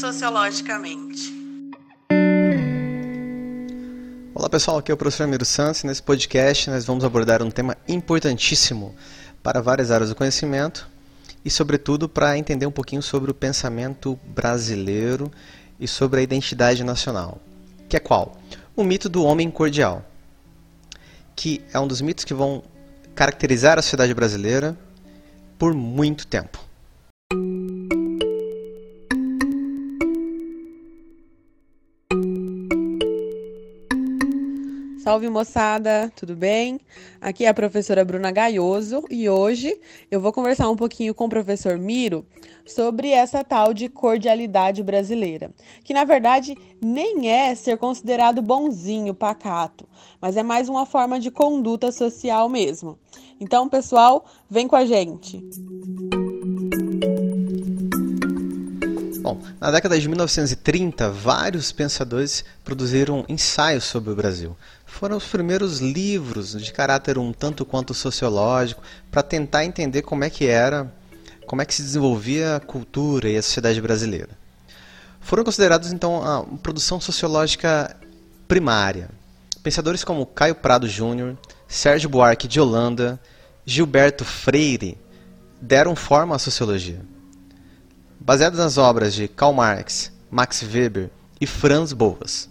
sociologicamente. Olá pessoal, aqui é o professor Amiro Santos e nesse podcast nós vamos abordar um tema importantíssimo para várias áreas do conhecimento e, sobretudo, para entender um pouquinho sobre o pensamento brasileiro e sobre a identidade nacional, que é qual? O mito do homem cordial, que é um dos mitos que vão caracterizar a sociedade brasileira por muito tempo. Salve moçada, tudo bem? Aqui é a professora Bruna Gaioso e hoje eu vou conversar um pouquinho com o professor Miro sobre essa tal de cordialidade brasileira, que na verdade nem é ser considerado bonzinho, pacato, mas é mais uma forma de conduta social mesmo. Então, pessoal, vem com a gente. Bom, na década de 1930, vários pensadores produziram ensaios sobre o Brasil foram os primeiros livros de caráter um tanto quanto sociológico para tentar entender como é que era, como é que se desenvolvia a cultura e a sociedade brasileira. Foram considerados então a produção sociológica primária. Pensadores como Caio Prado Júnior, Sérgio Buarque de Holanda, Gilberto Freire deram forma à sociologia. Baseados nas obras de Karl Marx, Max Weber e Franz Boas.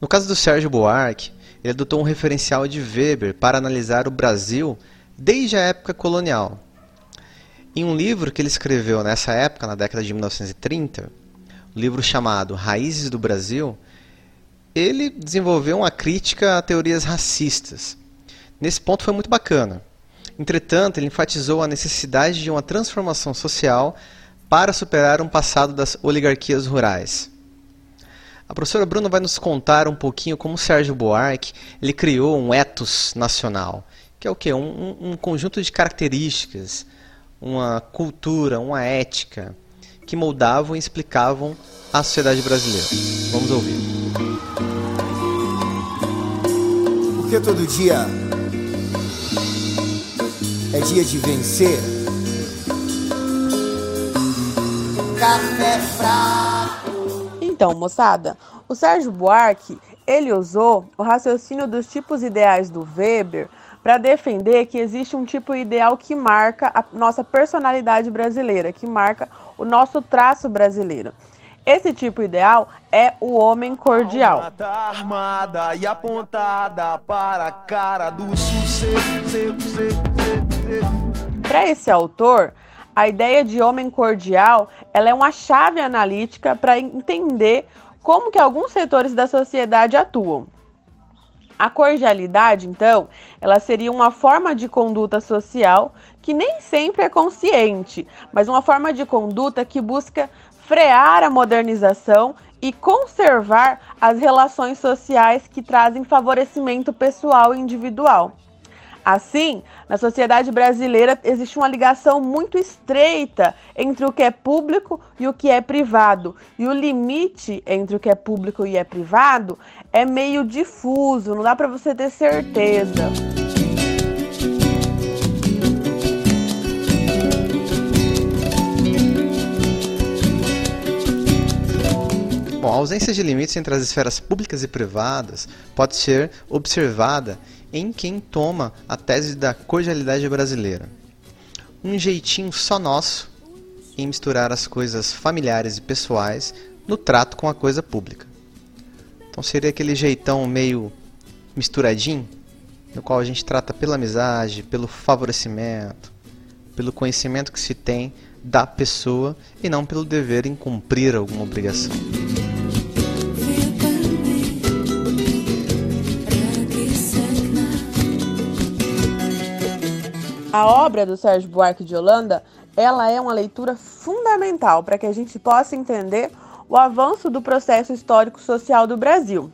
No caso do Sérgio Buarque, ele adotou um referencial de Weber para analisar o Brasil desde a época colonial. Em um livro que ele escreveu nessa época, na década de 1930, um livro chamado Raízes do Brasil, ele desenvolveu uma crítica a teorias racistas. Nesse ponto foi muito bacana. Entretanto, ele enfatizou a necessidade de uma transformação social para superar um passado das oligarquias rurais. A professora Bruna vai nos contar um pouquinho como Sérgio Buarque ele criou um ethos nacional, que é o quê? Um, um conjunto de características, uma cultura, uma ética que moldavam e explicavam a sociedade brasileira. Vamos ouvir. Porque todo dia é dia de vencer. Café fraco. Então, moçada, o Sérgio Buarque, ele usou o raciocínio dos tipos ideais do Weber para defender que existe um tipo ideal que marca a nossa personalidade brasileira, que marca o nosso traço brasileiro. Esse tipo ideal é o homem cordial. Tá armada e apontada para a cara do Para esse autor, a ideia de homem cordial, ela é uma chave analítica para entender como que alguns setores da sociedade atuam. A cordialidade, então, ela seria uma forma de conduta social que nem sempre é consciente, mas uma forma de conduta que busca frear a modernização e conservar as relações sociais que trazem favorecimento pessoal e individual. Assim, na sociedade brasileira existe uma ligação muito estreita entre o que é público e o que é privado. E o limite entre o que é público e é privado é meio difuso, não dá para você ter certeza. Bom, a ausência de limites entre as esferas públicas e privadas pode ser observada em quem toma a tese da cordialidade brasileira. Um jeitinho só nosso em misturar as coisas familiares e pessoais no trato com a coisa pública. Então seria aquele jeitão meio misturadinho, no qual a gente trata pela amizade, pelo favorecimento, pelo conhecimento que se tem da pessoa e não pelo dever em cumprir alguma obrigação. A obra do Sérgio Buarque de Holanda, ela é uma leitura fundamental para que a gente possa entender o avanço do processo histórico social do Brasil.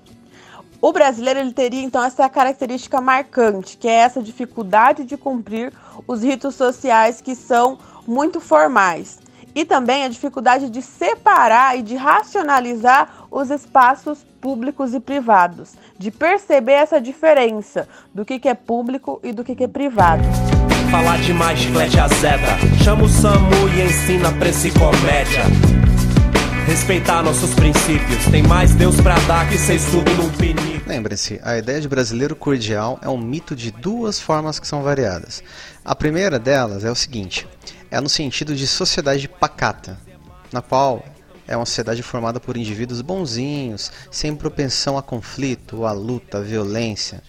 O brasileiro ele teria então essa característica marcante, que é essa dificuldade de cumprir os ritos sociais que são muito formais. E também a dificuldade de separar e de racionalizar os espaços públicos e privados, de perceber essa diferença do que, é público e do que é privado falar demais, flete a zeta. Chama o Samu e ensina pra esse comédia. respeitar nossos princípios. Tem mais Deus pra dar que cês tudo num pinico. Lembre-se, a ideia de brasileiro cordial é um mito de duas formas que são variadas. A primeira delas é o seguinte: é no sentido de sociedade pacata, na qual é uma sociedade formada por indivíduos bonzinhos, sem propensão a conflito, a luta, a violência.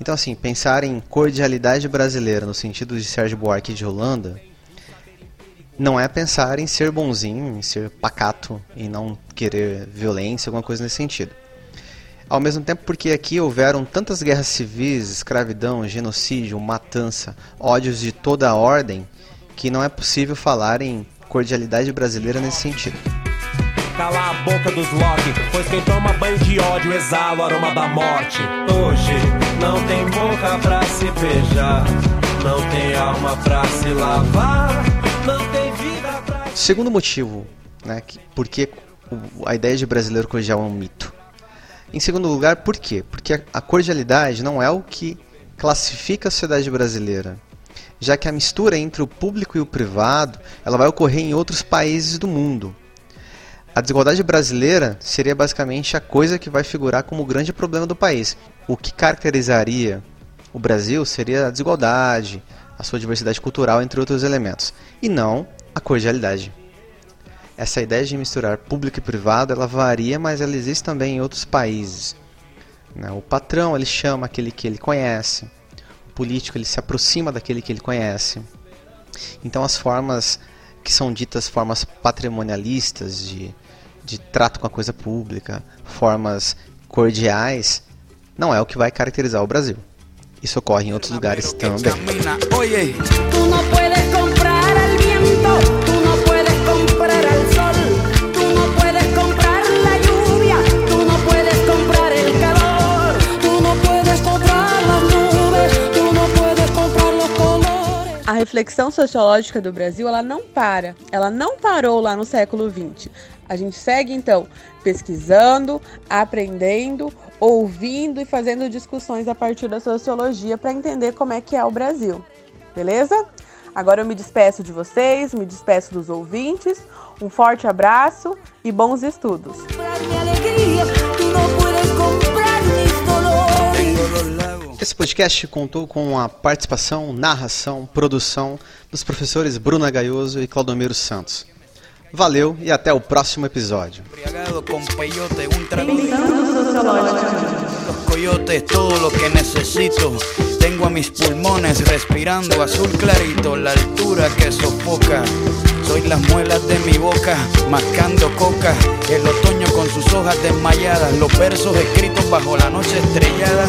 Então, assim, pensar em cordialidade brasileira no sentido de Sérgio Buarque de Holanda não é pensar em ser bonzinho, em ser pacato e não querer violência, alguma coisa nesse sentido. Ao mesmo tempo, porque aqui houveram tantas guerras civis, escravidão, genocídio, matança, ódios de toda a ordem, que não é possível falar em cordialidade brasileira nesse sentido. Cala a boca dos Loki, pois quem toma banho de ódio exala o aroma da morte. Hoje não tem boca pra se beijar, não tem alma pra se lavar, não tem vida pra. Segundo motivo, né, que, porque a ideia de brasileiro cordial é um mito. Em segundo lugar, por quê? Porque a cordialidade não é o que classifica a sociedade brasileira, já que a mistura entre o público e o privado ela vai ocorrer em outros países do mundo. A desigualdade brasileira seria basicamente a coisa que vai figurar como o grande problema do país. O que caracterizaria o Brasil seria a desigualdade, a sua diversidade cultural, entre outros elementos, e não a cordialidade. Essa ideia de misturar público e privado, ela varia, mas ela existe também em outros países. Né? O patrão ele chama aquele que ele conhece, político ele se aproxima daquele que ele conhece. Então as formas que são ditas formas patrimonialistas de de trato com a coisa pública, formas cordiais, não é o que vai caracterizar o Brasil. Isso ocorre em outros lugares também. Reflexão sociológica do Brasil, ela não para. Ela não parou lá no século XX. A gente segue então pesquisando, aprendendo, ouvindo e fazendo discussões a partir da sociologia para entender como é que é o Brasil. Beleza? Agora eu me despeço de vocês, me despeço dos ouvintes. Um forte abraço e bons estudos. Esse podcast contou com a participação, narração, produção dos professores Bruna Gaioso e Claudomiro Santos. Valeu e até o próximo episódio. coyotes, todo lo que necesito. Tengo a mis pulmones respirando azul clarito, la altura que sofoca. Soy las muelas de mi boca, mascando coca. El otoño con sus hojas desmayadas, los versos escritos bajo la noche estrellada.